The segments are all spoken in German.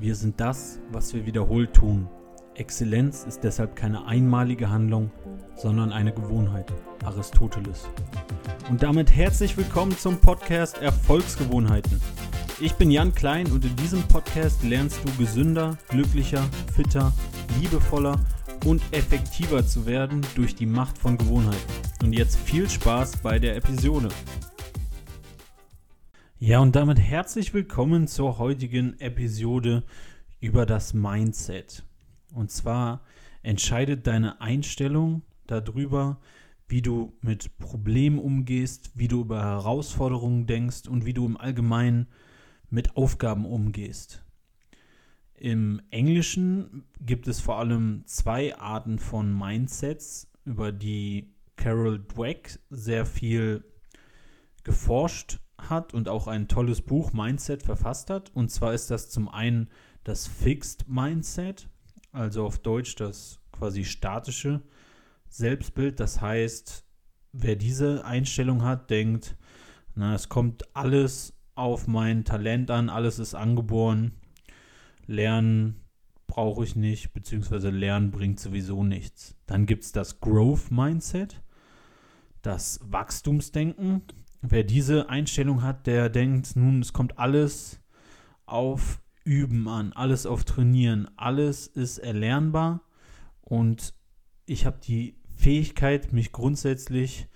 Wir sind das, was wir wiederholt tun. Exzellenz ist deshalb keine einmalige Handlung, sondern eine Gewohnheit. Aristoteles. Und damit herzlich willkommen zum Podcast Erfolgsgewohnheiten. Ich bin Jan Klein und in diesem Podcast lernst du gesünder, glücklicher, fitter, liebevoller und effektiver zu werden durch die Macht von Gewohnheiten. Und jetzt viel Spaß bei der Episode. Ja, und damit herzlich willkommen zur heutigen Episode über das Mindset. Und zwar entscheidet deine Einstellung darüber, wie du mit Problemen umgehst, wie du über Herausforderungen denkst und wie du im Allgemeinen mit Aufgaben umgehst. Im Englischen gibt es vor allem zwei Arten von Mindsets, über die Carol Dweck sehr viel geforscht hat und auch ein tolles Buch Mindset verfasst hat. Und zwar ist das zum einen das Fixed Mindset, also auf Deutsch das quasi statische Selbstbild. Das heißt, wer diese Einstellung hat, denkt, na, es kommt alles auf mein Talent an, alles ist angeboren. Lernen brauche ich nicht, beziehungsweise Lernen bringt sowieso nichts. Dann gibt es das Growth Mindset, das Wachstumsdenken. Wer diese Einstellung hat, der denkt, nun, es kommt alles auf Üben an, alles auf Trainieren, alles ist erlernbar und ich habe die Fähigkeit, mich grundsätzlich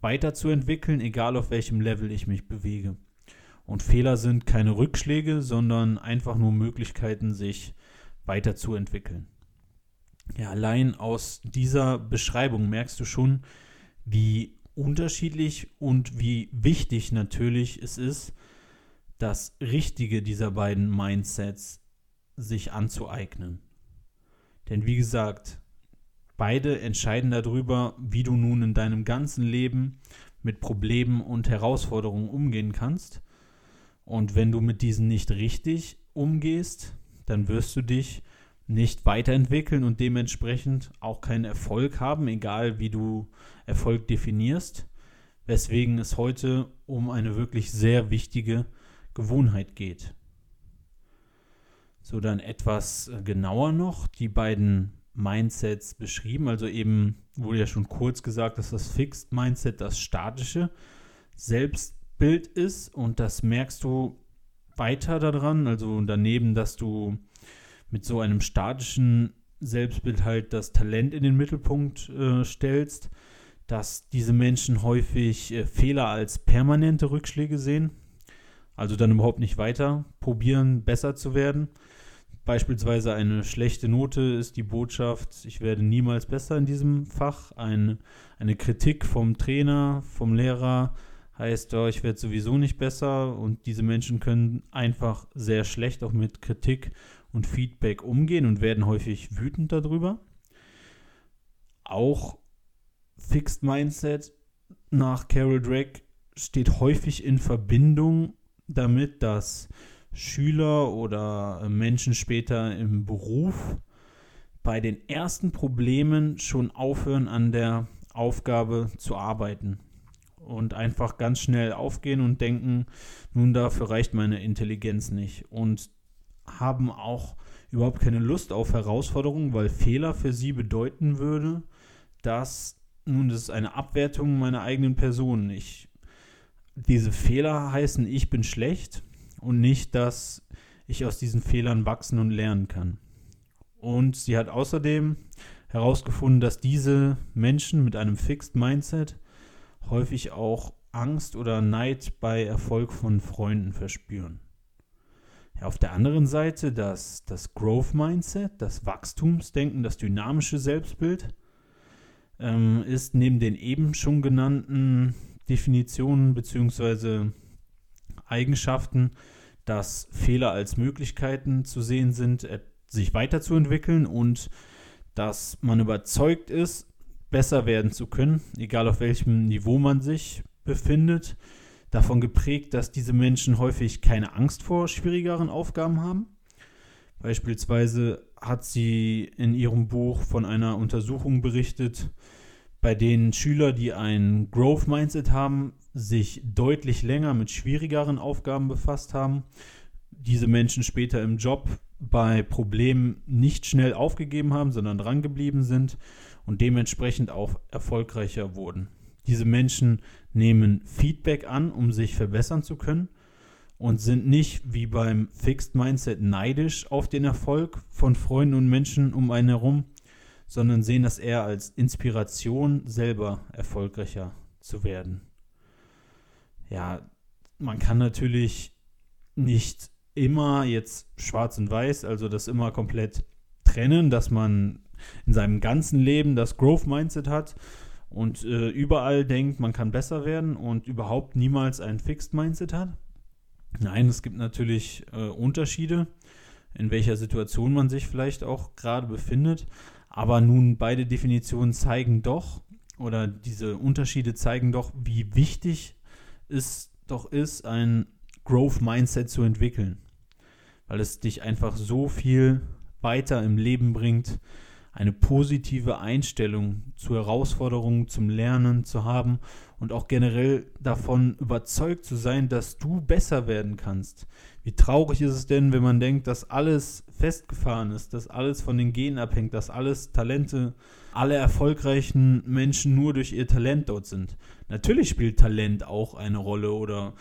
weiterzuentwickeln, egal auf welchem Level ich mich bewege. Und Fehler sind keine Rückschläge, sondern einfach nur Möglichkeiten, sich weiterzuentwickeln. Ja, allein aus dieser Beschreibung merkst du schon, wie unterschiedlich und wie wichtig natürlich es ist, das Richtige dieser beiden Mindsets sich anzueignen. Denn wie gesagt, beide entscheiden darüber, wie du nun in deinem ganzen Leben mit Problemen und Herausforderungen umgehen kannst. Und wenn du mit diesen nicht richtig umgehst, dann wirst du dich nicht weiterentwickeln und dementsprechend auch keinen Erfolg haben, egal wie du Erfolg definierst, weswegen es heute um eine wirklich sehr wichtige Gewohnheit geht. So dann etwas äh, genauer noch die beiden Mindsets beschrieben, also eben wurde ja schon kurz gesagt, dass das Fixed Mindset das statische Selbstbild ist und das merkst du weiter daran, also daneben, dass du mit so einem statischen Selbstbild halt das Talent in den Mittelpunkt äh, stellst, dass diese Menschen häufig äh, Fehler als permanente Rückschläge sehen, also dann überhaupt nicht weiter probieren, besser zu werden. Beispielsweise eine schlechte Note ist die Botschaft, ich werde niemals besser in diesem Fach. Ein, eine Kritik vom Trainer, vom Lehrer heißt, ich werde sowieso nicht besser. Und diese Menschen können einfach sehr schlecht auch mit Kritik und Feedback umgehen und werden häufig wütend darüber. Auch Fixed Mindset nach Carol Drake steht häufig in Verbindung damit, dass Schüler oder Menschen später im Beruf bei den ersten Problemen schon aufhören, an der Aufgabe zu arbeiten und einfach ganz schnell aufgehen und denken, nun dafür reicht meine Intelligenz nicht. Und haben auch überhaupt keine Lust auf Herausforderungen, weil Fehler für sie bedeuten würde, dass nun das ist eine Abwertung meiner eigenen Person. Ich, diese Fehler heißen, ich bin schlecht und nicht, dass ich aus diesen Fehlern wachsen und lernen kann. Und sie hat außerdem herausgefunden, dass diese Menschen mit einem Fixed Mindset häufig auch Angst oder Neid bei Erfolg von Freunden verspüren. Auf der anderen Seite das, das Growth Mindset, das Wachstumsdenken, das dynamische Selbstbild ähm, ist neben den eben schon genannten Definitionen bzw. Eigenschaften, dass Fehler als Möglichkeiten zu sehen sind, sich weiterzuentwickeln und dass man überzeugt ist, besser werden zu können, egal auf welchem Niveau man sich befindet davon geprägt, dass diese Menschen häufig keine Angst vor schwierigeren Aufgaben haben. Beispielsweise hat sie in ihrem Buch von einer Untersuchung berichtet, bei denen Schüler, die ein Growth Mindset haben, sich deutlich länger mit schwierigeren Aufgaben befasst haben, diese Menschen später im Job bei Problemen nicht schnell aufgegeben haben, sondern drangeblieben sind und dementsprechend auch erfolgreicher wurden. Diese Menschen nehmen Feedback an, um sich verbessern zu können und sind nicht wie beim Fixed Mindset neidisch auf den Erfolg von Freunden und Menschen um einen herum, sondern sehen das eher als Inspiration, selber erfolgreicher zu werden. Ja, man kann natürlich nicht immer jetzt schwarz und weiß, also das immer komplett trennen, dass man in seinem ganzen Leben das Growth Mindset hat und äh, überall denkt, man kann besser werden und überhaupt niemals ein Fixed Mindset hat. Nein, es gibt natürlich äh, Unterschiede, in welcher Situation man sich vielleicht auch gerade befindet. Aber nun beide Definitionen zeigen doch, oder diese Unterschiede zeigen doch, wie wichtig es doch ist, ein Growth Mindset zu entwickeln. Weil es dich einfach so viel weiter im Leben bringt, eine positive Einstellung zu Herausforderungen, zum Lernen zu haben und auch generell davon überzeugt zu sein, dass du besser werden kannst. Wie traurig ist es denn, wenn man denkt, dass alles festgefahren ist, dass alles von den Genen abhängt, dass alles Talente, alle erfolgreichen Menschen nur durch ihr Talent dort sind. Natürlich spielt Talent auch eine Rolle oder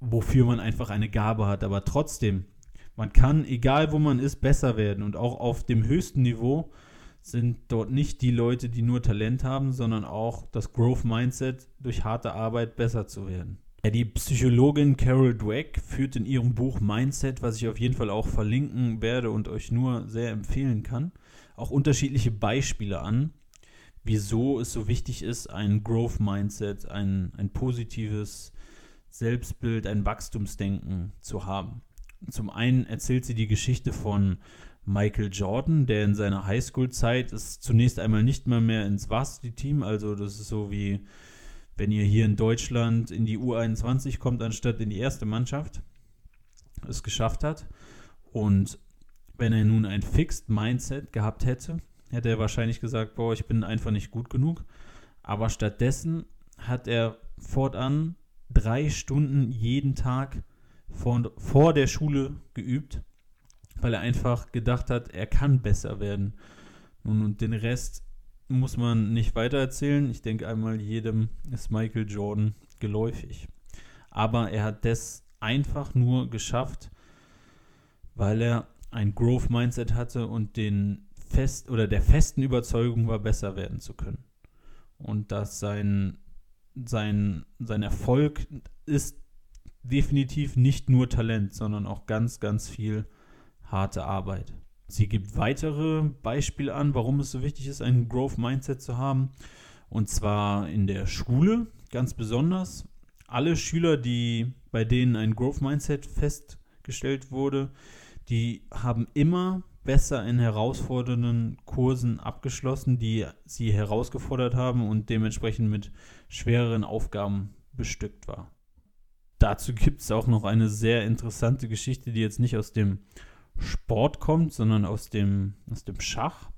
wofür man einfach eine Gabe hat, aber trotzdem, man kann, egal wo man ist, besser werden und auch auf dem höchsten Niveau sind dort nicht die Leute, die nur Talent haben, sondern auch das Growth Mindset durch harte Arbeit besser zu werden. Ja, die Psychologin Carol Dweck führt in ihrem Buch Mindset, was ich auf jeden Fall auch verlinken werde und euch nur sehr empfehlen kann, auch unterschiedliche Beispiele an, wieso es so wichtig ist, ein Growth Mindset, ein, ein positives Selbstbild, ein Wachstumsdenken zu haben. Zum einen erzählt sie die Geschichte von Michael Jordan, der in seiner Highschool-Zeit ist zunächst einmal nicht mal mehr ins Varsity-Team, also das ist so wie wenn ihr hier in Deutschland in die U21 kommt, anstatt in die erste Mannschaft, es geschafft hat. Und wenn er nun ein Fixed Mindset gehabt hätte, hätte er wahrscheinlich gesagt, boah, ich bin einfach nicht gut genug. Aber stattdessen hat er fortan drei Stunden jeden Tag vor, vor der Schule geübt weil er einfach gedacht hat, er kann besser werden. Nun, und den Rest muss man nicht weiter erzählen. Ich denke einmal, jedem ist Michael Jordan geläufig. Aber er hat das einfach nur geschafft, weil er ein Growth Mindset hatte und den fest oder der festen Überzeugung war, besser werden zu können. Und dass sein, sein, sein Erfolg ist definitiv nicht nur Talent, sondern auch ganz, ganz viel harte Arbeit. Sie gibt weitere Beispiele an, warum es so wichtig ist, ein Growth Mindset zu haben. Und zwar in der Schule ganz besonders. Alle Schüler, die bei denen ein Growth Mindset festgestellt wurde, die haben immer besser in herausfordernden Kursen abgeschlossen, die sie herausgefordert haben und dementsprechend mit schwereren Aufgaben bestückt war. Dazu gibt es auch noch eine sehr interessante Geschichte, die jetzt nicht aus dem Sport kommt, sondern aus dem, aus dem Schach.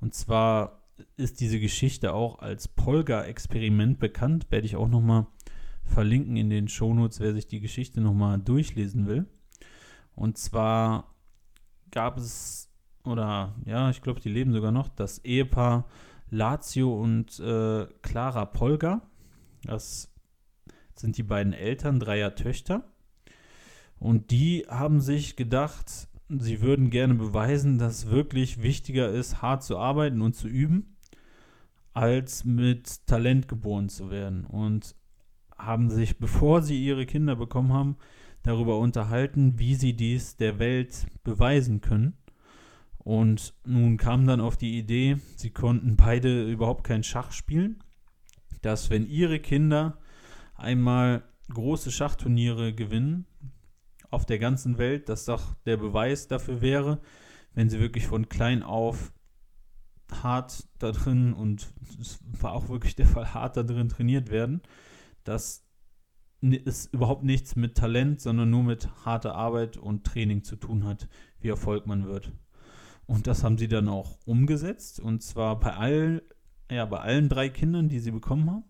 Und zwar ist diese Geschichte auch als Polga-Experiment bekannt. Werde ich auch nochmal verlinken in den Shownotes, wer sich die Geschichte nochmal durchlesen will. Und zwar gab es, oder ja, ich glaube, die leben sogar noch, das Ehepaar Lazio und äh, Clara Polga. Das sind die beiden Eltern dreier Töchter. Und die haben sich gedacht, sie würden gerne beweisen, dass es wirklich wichtiger ist, hart zu arbeiten und zu üben, als mit Talent geboren zu werden. Und haben sich, bevor sie ihre Kinder bekommen haben, darüber unterhalten, wie sie dies der Welt beweisen können. Und nun kam dann auf die Idee, sie konnten beide überhaupt kein Schach spielen, dass wenn ihre Kinder einmal große Schachturniere gewinnen, auf der ganzen Welt, dass doch der Beweis dafür wäre, wenn sie wirklich von klein auf hart da drin und es war auch wirklich der Fall, hart da drin trainiert werden, dass es überhaupt nichts mit Talent, sondern nur mit harter Arbeit und Training zu tun hat, wie Erfolg man wird. Und das haben sie dann auch umgesetzt und zwar bei allen, ja, bei allen drei Kindern, die sie bekommen haben.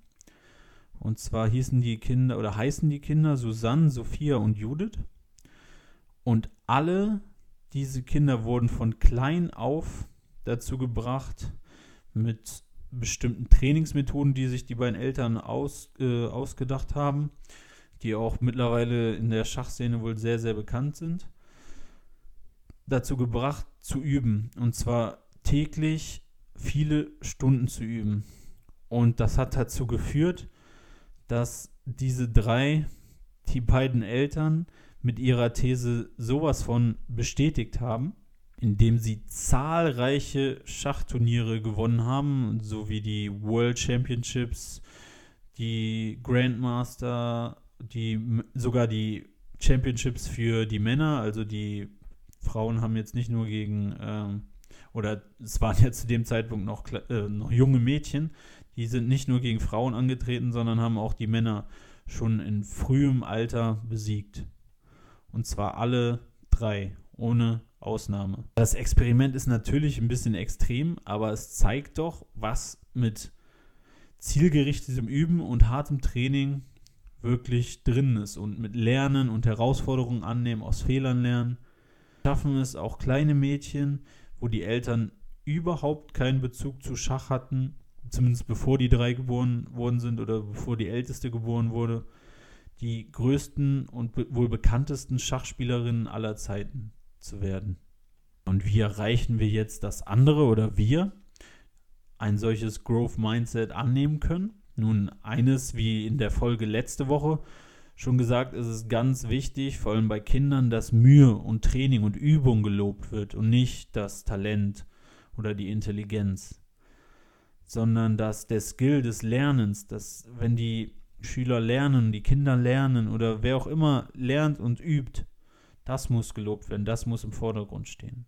Und zwar hießen die Kinder oder heißen die Kinder Susanne, Sophia und Judith. Und alle diese Kinder wurden von klein auf dazu gebracht, mit bestimmten Trainingsmethoden, die sich die beiden Eltern aus, äh, ausgedacht haben, die auch mittlerweile in der Schachszene wohl sehr, sehr bekannt sind, dazu gebracht zu üben. Und zwar täglich viele Stunden zu üben. Und das hat dazu geführt, dass diese drei, die beiden Eltern, mit ihrer These sowas von bestätigt haben, indem sie zahlreiche Schachturniere gewonnen haben, sowie die World Championships, die Grandmaster, die sogar die Championships für die Männer, also die Frauen haben jetzt nicht nur gegen ähm, oder es waren ja zu dem Zeitpunkt noch, äh, noch junge Mädchen, die sind nicht nur gegen Frauen angetreten, sondern haben auch die Männer schon in frühem Alter besiegt. Und zwar alle drei, ohne Ausnahme. Das Experiment ist natürlich ein bisschen extrem, aber es zeigt doch, was mit zielgerichtetem Üben und hartem Training wirklich drin ist. Und mit Lernen und Herausforderungen annehmen, aus Fehlern lernen, schaffen es auch kleine Mädchen, wo die Eltern überhaupt keinen Bezug zu Schach hatten, zumindest bevor die drei geboren worden sind oder bevor die älteste geboren wurde, die größten und be wohl bekanntesten Schachspielerinnen aller Zeiten zu werden. Und wie erreichen wir jetzt, dass andere oder wir ein solches Growth Mindset annehmen können? Nun, eines, wie in der Folge letzte Woche schon gesagt, ist es ganz wichtig, vor allem bei Kindern, dass Mühe und Training und Übung gelobt wird und nicht das Talent oder die Intelligenz, sondern dass der Skill des Lernens, dass wenn die Schüler lernen, die Kinder lernen oder wer auch immer lernt und übt, das muss gelobt werden, das muss im Vordergrund stehen.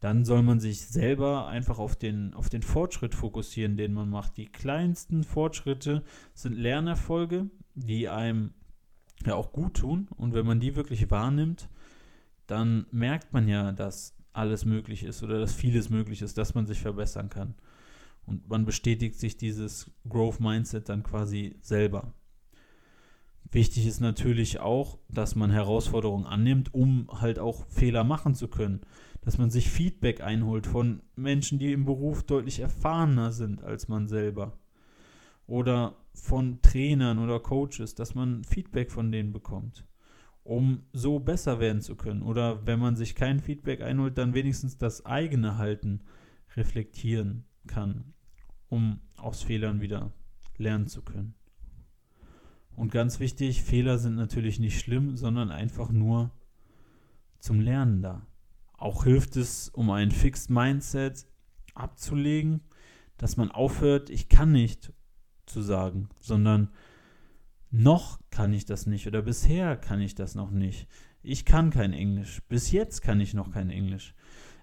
Dann soll man sich selber einfach auf den, auf den Fortschritt fokussieren, den man macht. Die kleinsten Fortschritte sind Lernerfolge, die einem ja auch gut tun. Und wenn man die wirklich wahrnimmt, dann merkt man ja, dass alles möglich ist oder dass vieles möglich ist, dass man sich verbessern kann. Und man bestätigt sich dieses Growth Mindset dann quasi selber. Wichtig ist natürlich auch, dass man Herausforderungen annimmt, um halt auch Fehler machen zu können. Dass man sich Feedback einholt von Menschen, die im Beruf deutlich erfahrener sind als man selber. Oder von Trainern oder Coaches, dass man Feedback von denen bekommt, um so besser werden zu können. Oder wenn man sich kein Feedback einholt, dann wenigstens das eigene Halten reflektieren kann um aus Fehlern wieder lernen zu können. Und ganz wichtig, Fehler sind natürlich nicht schlimm, sondern einfach nur zum Lernen da. Auch hilft es, um ein Fixed Mindset abzulegen, dass man aufhört, ich kann nicht zu sagen, sondern noch kann ich das nicht oder bisher kann ich das noch nicht. Ich kann kein Englisch. Bis jetzt kann ich noch kein Englisch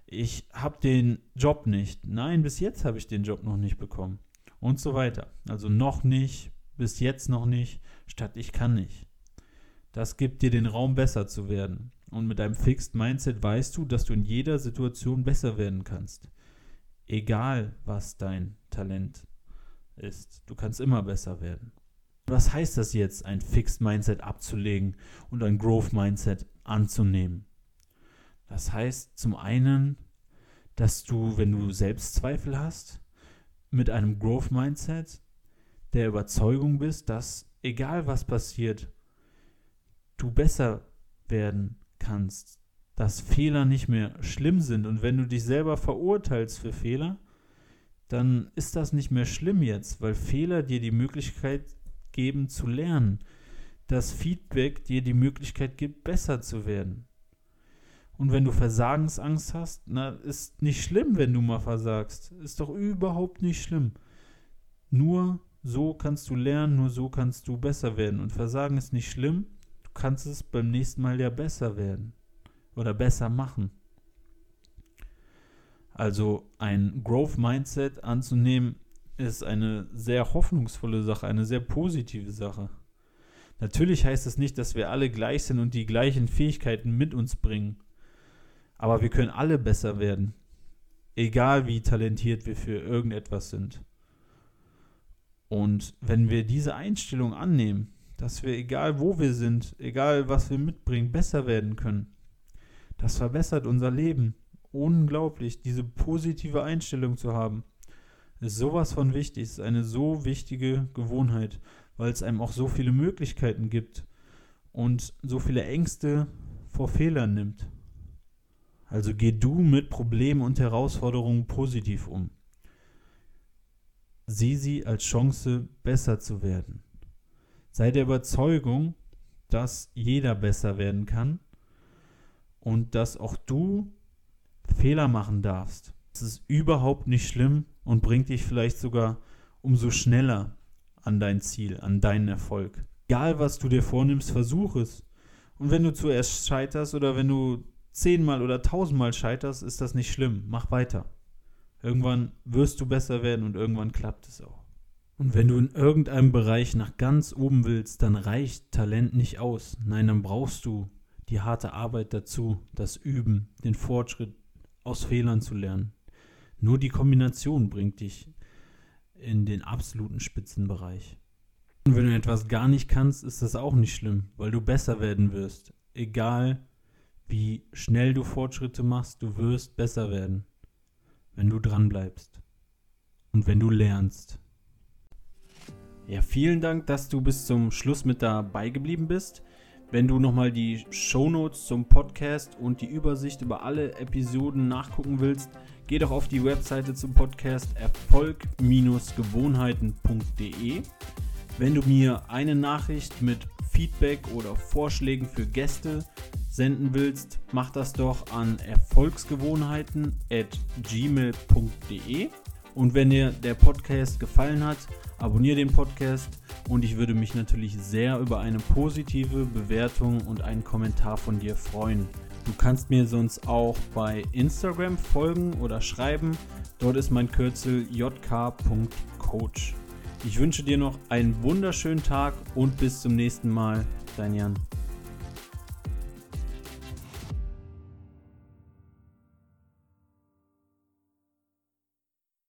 ich habe den Job nicht. Nein, bis jetzt habe ich den Job noch nicht bekommen. Und so weiter. Also noch nicht, bis jetzt noch nicht, statt ich kann nicht. Das gibt dir den Raum, besser zu werden. Und mit einem Fixed Mindset weißt du, dass du in jeder Situation besser werden kannst. Egal, was dein Talent ist. Du kannst immer besser werden. Was heißt das jetzt, ein Fixed Mindset abzulegen und ein Growth Mindset anzunehmen? Das heißt zum einen, dass du, wenn du Selbstzweifel hast, mit einem Growth Mindset der Überzeugung bist, dass egal was passiert, du besser werden kannst, dass Fehler nicht mehr schlimm sind und wenn du dich selber verurteilst für Fehler, dann ist das nicht mehr schlimm jetzt, weil Fehler dir die Möglichkeit geben zu lernen, dass Feedback dir die Möglichkeit gibt, besser zu werden. Und wenn du Versagensangst hast, na, ist nicht schlimm, wenn du mal versagst. Ist doch überhaupt nicht schlimm. Nur so kannst du lernen, nur so kannst du besser werden. Und Versagen ist nicht schlimm. Du kannst es beim nächsten Mal ja besser werden. Oder besser machen. Also ein Growth Mindset anzunehmen, ist eine sehr hoffnungsvolle Sache, eine sehr positive Sache. Natürlich heißt es nicht, dass wir alle gleich sind und die gleichen Fähigkeiten mit uns bringen. Aber wir können alle besser werden. Egal wie talentiert wir für irgendetwas sind. Und wenn wir diese Einstellung annehmen, dass wir, egal wo wir sind, egal was wir mitbringen, besser werden können, Das verbessert unser Leben. Unglaublich, diese positive Einstellung zu haben. Ist sowas von wichtig, ist eine so wichtige Gewohnheit, weil es einem auch so viele Möglichkeiten gibt und so viele Ängste vor Fehlern nimmt. Also geh du mit Problemen und Herausforderungen positiv um. Sieh sie als Chance, besser zu werden. Sei der Überzeugung, dass jeder besser werden kann und dass auch du Fehler machen darfst. Es ist überhaupt nicht schlimm und bringt dich vielleicht sogar umso schneller an dein Ziel, an deinen Erfolg. Egal, was du dir vornimmst, versuch es. Und wenn du zuerst scheiterst oder wenn du zehnmal oder tausendmal scheiterst, ist das nicht schlimm. Mach weiter. Irgendwann wirst du besser werden und irgendwann klappt es auch. Und wenn du in irgendeinem Bereich nach ganz oben willst, dann reicht Talent nicht aus. Nein, dann brauchst du die harte Arbeit dazu, das Üben, den Fortschritt aus Fehlern zu lernen. Nur die Kombination bringt dich in den absoluten Spitzenbereich. Und wenn du etwas gar nicht kannst, ist das auch nicht schlimm, weil du besser werden wirst. Egal wie schnell du Fortschritte machst, du wirst besser werden, wenn du dran bleibst und wenn du lernst. Ja, vielen Dank, dass du bis zum Schluss mit dabei geblieben bist. Wenn du nochmal die Shownotes zum Podcast und die Übersicht über alle Episoden nachgucken willst, geh doch auf die Webseite zum Podcast erfolg-gewohnheiten.de. Wenn du mir eine Nachricht mit Feedback oder Vorschlägen für Gäste senden willst, mach das doch an erfolgsgewohnheiten@gmail.de. Und wenn dir der Podcast gefallen hat, abonniere den Podcast und ich würde mich natürlich sehr über eine positive Bewertung und einen Kommentar von dir freuen. Du kannst mir sonst auch bei Instagram folgen oder schreiben. Dort ist mein Kürzel jk.coach. Ich wünsche dir noch einen wunderschönen Tag und bis zum nächsten Mal. Dein Jan.